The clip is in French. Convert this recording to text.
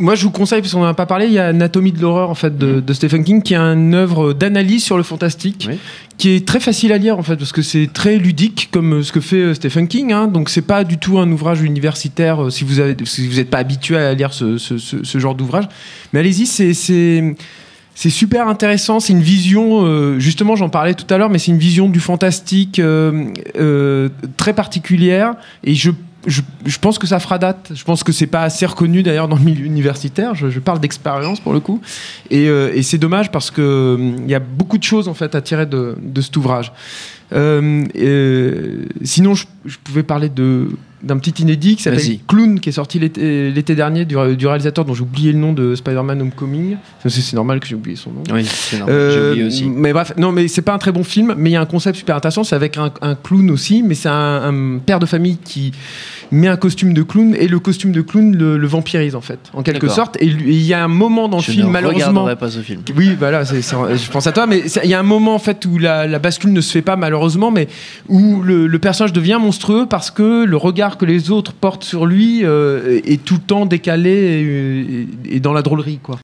moi, je vous conseille, parce qu'on n'en a pas parlé, il y a Anatomie de l'horreur en fait de, de Stephen King, qui est une œuvre d'analyse sur le fantastique, Oui. qui est très facile à lire en fait, parce que c'est très ludique comme euh, ce que fait euh, Stephen King. Hein, donc c'est pas du tout un ouvrage universitaire euh, si vous avez, si vous n'êtes pas habitué à lire ce, ce- ce- ce genre d'ouvrage. Mais allez-y, c'est c'est c'est super intéressant. C'est une vision, euh, justement, j'en parlais tout à l'heure, mais c'est une vision du fantastique euh, euh, très particulière. Et je, je, pense que ça fera date. Je pense que c'est pas assez reconnu d'ailleurs dans le milieu universitaire. Je, parle d'expérience pour le coup. Et, euh, c'est dommage parce que euh, il y a beaucoup de choses en fait à tirer de, cet ouvrage. Euh, euh, sinon, je pouvais parler de d'un petit inédit qui s'appelle. Clown, qui est sorti l'été dernier du, du réalisateur dont j'ai oublié le nom de Spider-Man Homecoming. C'est normal que j'ai oublié son nom. Oui, c'est normal. Euh, J'ai oublié aussi. Mais bref, non, mais c'est pas un très bon film, mais il y a un concept super intéressant. C'est avec un, un clown aussi, mais c'est un, un père de famille qui met un costume de clown et le costume de clown le, le vampirise en fait, en quelque sorte. Et il y a un moment dans le Je film, ne malheureusement. regarderai pas ce film. Oui, voilà, c'est- c'est- je pense à toi, mais il y a un moment en fait où la, la bascule ne se fait pas malheureusement, mais où le, le personnage devient monstrueux parce que le regard que les autres portent sur lui euh, est tout le temps décalé et, et- et dans la drôlerie, quoi.